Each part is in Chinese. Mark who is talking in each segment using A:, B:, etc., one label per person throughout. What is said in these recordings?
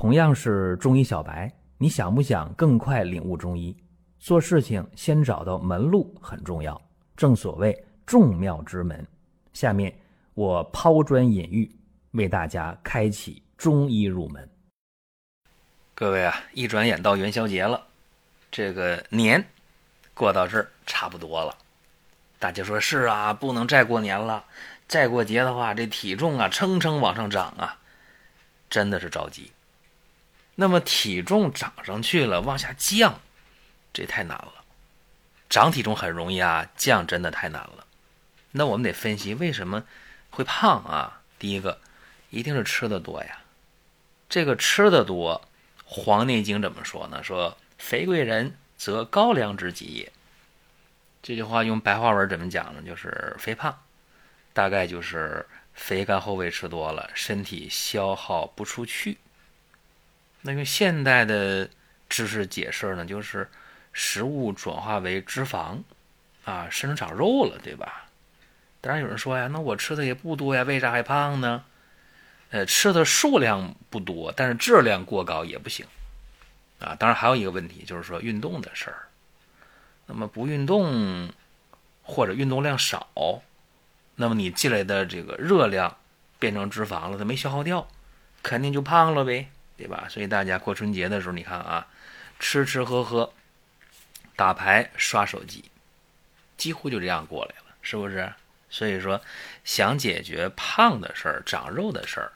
A: 同样是中医小白，你想不想更快领悟中医？做事情先找到门路很重要，正所谓众妙之门。下面我抛砖引玉，为大家开启中医入门。各位啊，一转眼到元宵节了，这个年过到这儿差不多了。大家说是啊，不能再过年了，再过节的话，这体重啊蹭蹭往上涨啊，真的是着急。那么体重涨上去了，往下降，这太难了。长体重很容易啊，降真的太难了。那我们得分析为什么会胖啊？第一个，一定是吃的多呀。这个吃的多，《黄帝内经》怎么说呢？说“肥贵人则高粱之极也”。这句话用白话文怎么讲呢？就是肥胖，大概就是肥甘厚味吃多了，身体消耗不出去。那用现代的知识解释呢，就是食物转化为脂肪，啊，身上长肉了，对吧？当然有人说呀，那我吃的也不多呀，为啥还胖呢？呃，吃的数量不多，但是质量过高也不行，啊，当然还有一个问题就是说运动的事儿。那么不运动或者运动量少，那么你积累的这个热量变成脂肪了，它没消耗掉，肯定就胖了呗。对吧？所以大家过春节的时候，你看啊，吃吃喝喝、打牌、刷手机，几乎就这样过来了，是不是？所以说，想解决胖的事儿、长肉的事儿，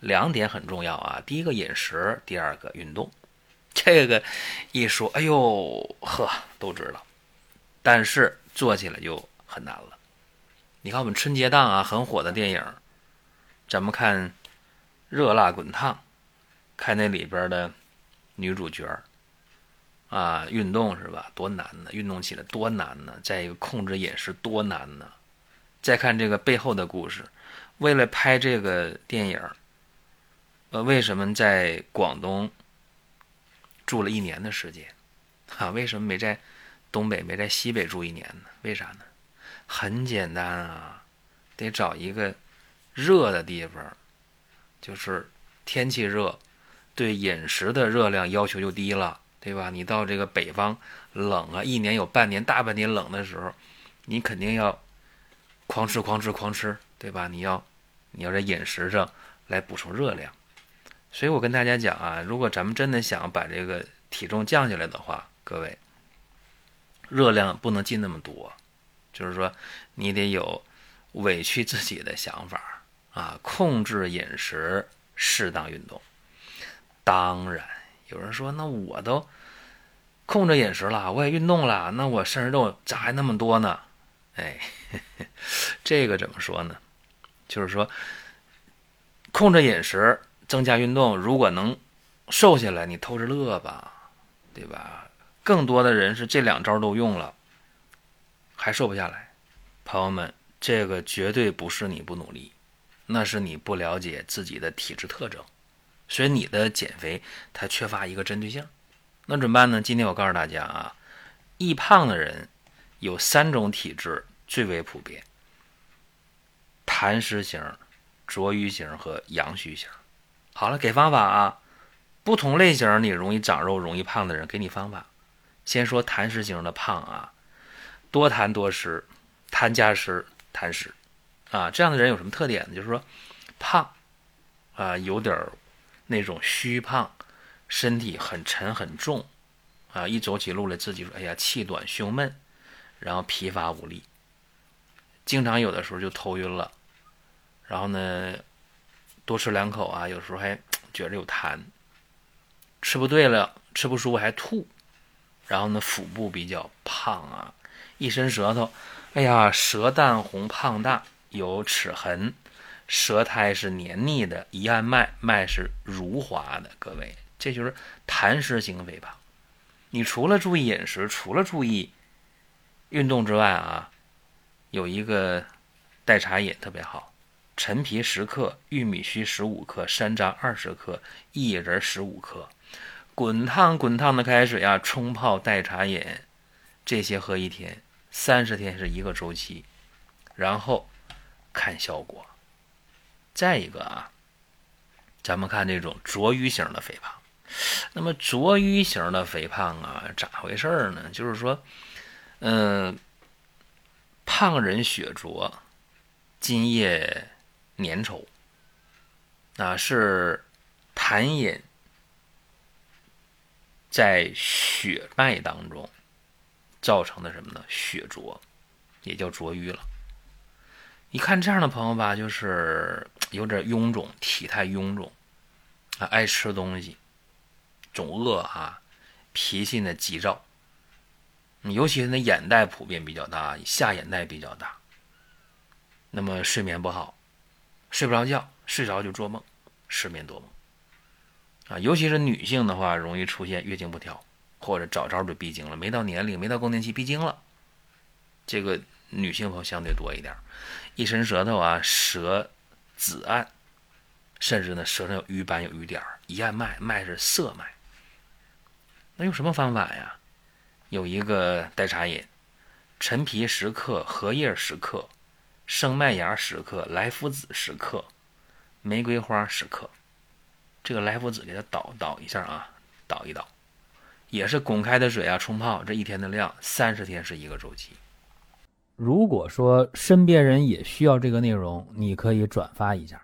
A: 两点很重要啊。第一个饮食，第二个运动。这个一说，哎呦呵，都知道，但是做起来就很难了。你看我们春节档啊，很火的电影，咱们看《热辣滚烫》。看那里边的女主角啊，运动是吧？多难呢！运动起来多难呢！再一个控制饮食多难呢！再看这个背后的故事，为了拍这个电影呃，为什么在广东住了一年的时间？啊，为什么没在东北、没在西北住一年呢？为啥呢？很简单啊，得找一个热的地方，就是天气热。对饮食的热量要求就低了，对吧？你到这个北方冷啊，一年有半年大半年冷的时候，你肯定要狂吃狂吃狂吃，对吧？你要你要在饮食上来补充热量。所以我跟大家讲啊，如果咱们真的想把这个体重降下来的话，各位，热量不能进那么多，就是说你得有委屈自己的想法啊，控制饮食，适当运动。当然，有人说，那我都控制饮食了，我也运动了，那我身上肉咋还那么多呢？哎，这个怎么说呢？就是说，控制饮食，增加运动，如果能瘦下来，你偷着乐吧，对吧？更多的人是这两招都用了，还瘦不下来。朋友们，这个绝对不是你不努力，那是你不了解自己的体质特征。所以你的减肥它缺乏一个针对性，那怎么办呢？今天我告诉大家啊，易胖的人有三种体质最为普遍：痰湿型、浊瘀型和阳虚型。好了，给方法啊，不同类型你容易长肉、容易胖的人，给你方法。先说痰湿型的胖啊，多痰多湿，痰加湿，痰湿啊，这样的人有什么特点呢？就是说胖啊，有点。那种虚胖，身体很沉很重，啊，一走起路来自己说：“哎呀，气短胸闷，然后疲乏无力，经常有的时候就头晕了，然后呢，多吃两口啊，有时候还觉着有痰，吃不对了，吃不舒服还吐，然后呢，腹部比较胖啊，一伸舌头，哎呀，舌淡红胖大，有齿痕。”舌苔是黏腻的，一按脉，脉是如滑的。各位，这就是痰湿型肥胖。你除了注意饮食，除了注意运动之外啊，有一个代茶饮特别好：陈皮十克，玉米须十五克，山楂二十克，薏仁十五克，滚烫滚烫的开水啊，冲泡代茶饮，这些喝一天，三十天是一个周期，然后看效果。再一个啊，咱们看这种浊瘀型的肥胖。那么浊瘀型的肥胖啊，咋回事呢？就是说，嗯，胖人血浊，津液粘稠，啊，是痰饮在血脉当中造成的什么呢？血浊，也叫浊瘀了。一看这样的朋友吧，就是有点臃肿，体态臃肿，啊，爱吃东西。总饿啊，脾气呢急躁，尤其是那眼袋普遍比较大，下眼袋比较大。那么睡眠不好，睡不着觉，睡着就做梦，失眠多梦啊。尤其是女性的话，容易出现月经不调，或者早早就闭经了，没到年龄，没到更年期闭经了。这个女性朋友相对多一点，一伸舌头啊，舌紫暗，甚至呢舌上有瘀斑有瘀点一按脉，脉是涩脉。那用什么方法呀？有一个代茶饮：陈皮十克，荷叶十克，生麦芽十克，莱菔子十克，玫瑰花十克。这个莱菔子给它捣捣一下啊，捣一捣，也是滚开的水啊冲泡。这一天的量，三十天是一个周期。如果说身边人也需要这个内容，你可以转发一下，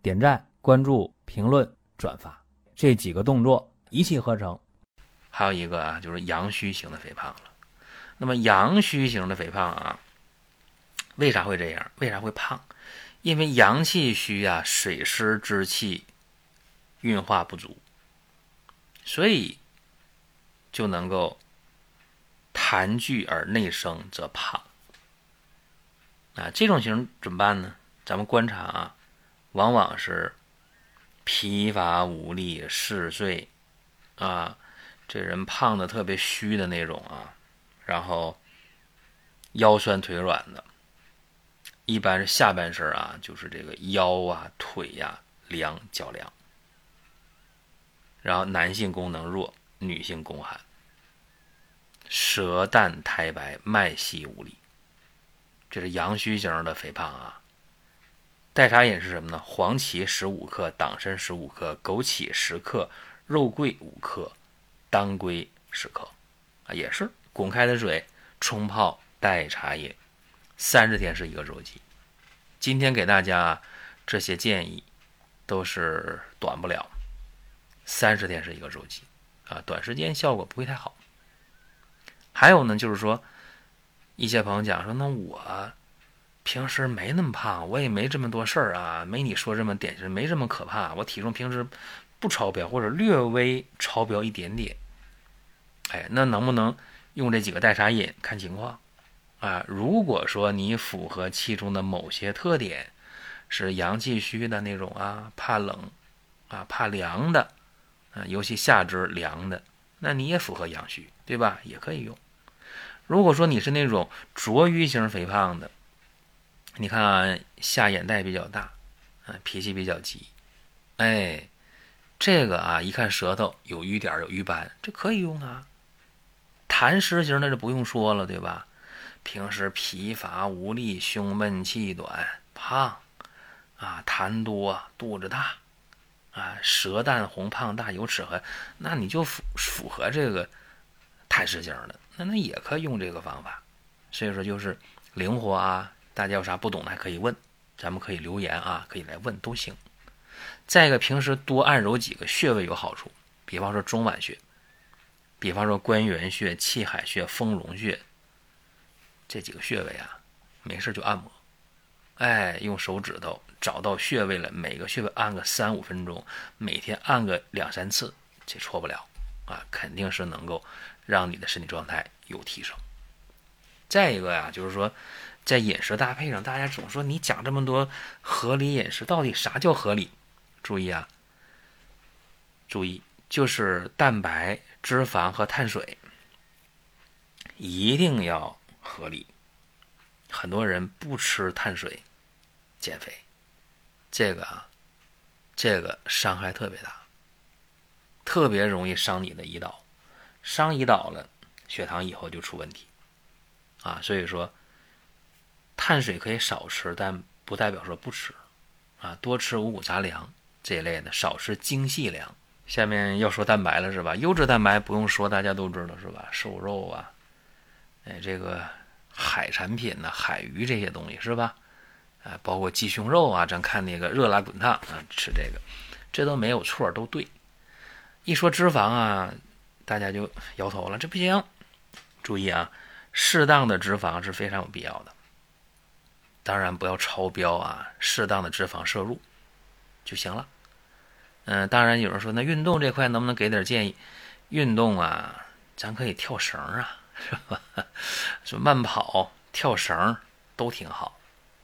A: 点赞、关注、评论、转发这几个动作一气呵成。还有一个啊，就是阳虚型的肥胖了。那么阳虚型的肥胖啊，为啥会这样？为啥会胖？因为阳气虚啊，水湿之气运化不足，所以就能够痰聚而内生，则胖。啊，这种型怎么办呢？咱们观察啊，往往是疲乏无力、嗜睡啊。这人胖的特别虚的那种啊，然后腰酸腿软的，一般是下半身啊，就是这个腰啊、腿呀凉脚凉，然后男性功能弱，女性宫寒，舌淡苔白，脉细无力，这是阳虚型的肥胖啊。代茶饮是什么呢？黄芪十五克，党参十五克，枸杞十克，肉桂五克。当归十克，啊，也是滚开的水冲泡代茶饮，三十天是一个周期。今天给大家这些建议都是短不了，三十天是一个周期，啊，短时间效果不会太好。还有呢，就是说一些朋友讲说，那我平时没那么胖，我也没这么多事儿啊，没你说这么典型，没这么可怕，我体重平时。不超标或者略微超标一点点，哎，那能不能用这几个代茶饮？看情况啊。如果说你符合其中的某些特点，是阳气虚的那种啊，怕冷啊，怕凉的啊，尤其下肢凉的，那你也符合阳虚，对吧？也可以用。如果说你是那种浊瘀型肥胖的，你看下眼袋比较大，啊，脾气比较急，哎。这个啊，一看舌头有瘀点有瘀斑，这可以用啊。痰湿型那就不用说了，对吧？平时疲乏无力、胸闷气短、胖啊，痰多、肚子大啊，舌淡红胖大有齿痕，那你就符符合这个痰湿型的，那那也可以用这个方法。所以说就是灵活啊，大家有啥不懂的还可以问，咱们可以留言啊，可以来问都行。再一个，平时多按揉几个穴位有好处，比方说中脘穴，比方说关元穴、气海穴、丰隆穴这几个穴位啊，没事就按摩，哎，用手指头找到穴位了，每个穴位按个三五分钟，每天按个两三次，这错不了啊，肯定是能够让你的身体状态有提升。再一个呀，就是说在饮食搭配上，大家总说你讲这么多合理饮食，到底啥叫合理？注意啊！注意，就是蛋白、脂肪和碳水一定要合理。很多人不吃碳水减肥，这个啊，这个伤害特别大，特别容易伤你的胰岛，伤胰岛了，血糖以后就出问题啊。所以说，碳水可以少吃，但不代表说不吃啊，多吃五谷杂粮。这一类的，少吃精细粮。下面要说蛋白了是吧？优质蛋白不用说，大家都知道是吧？瘦肉啊，哎，这个海产品呐，海鱼这些东西是吧？啊，包括鸡胸肉啊，咱看那个热辣滚烫啊，吃这个，这都没有错，都对。一说脂肪啊，大家就摇头了，这不行。注意啊，适当的脂肪是非常有必要的，当然不要超标啊，适当的脂肪摄入就行了。嗯，当然有人说，那运动这块能不能给点建议？运动啊，咱可以跳绳啊，是吧？说慢跑、跳绳都挺好，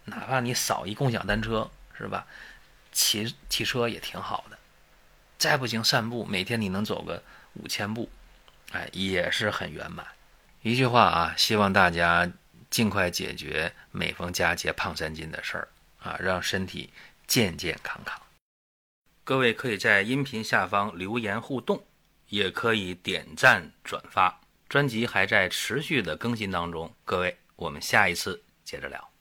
A: 哪怕你扫一共享单车，是吧？骑骑车也挺好的。再不行，散步，每天你能走个五千步，哎，也是很圆满。一句话啊，希望大家尽快解决每逢佳节胖三斤的事儿啊，让身体健健康康。各位可以在音频下方留言互动，也可以点赞转发。专辑还在持续的更新当中，各位，我们下一次接着聊。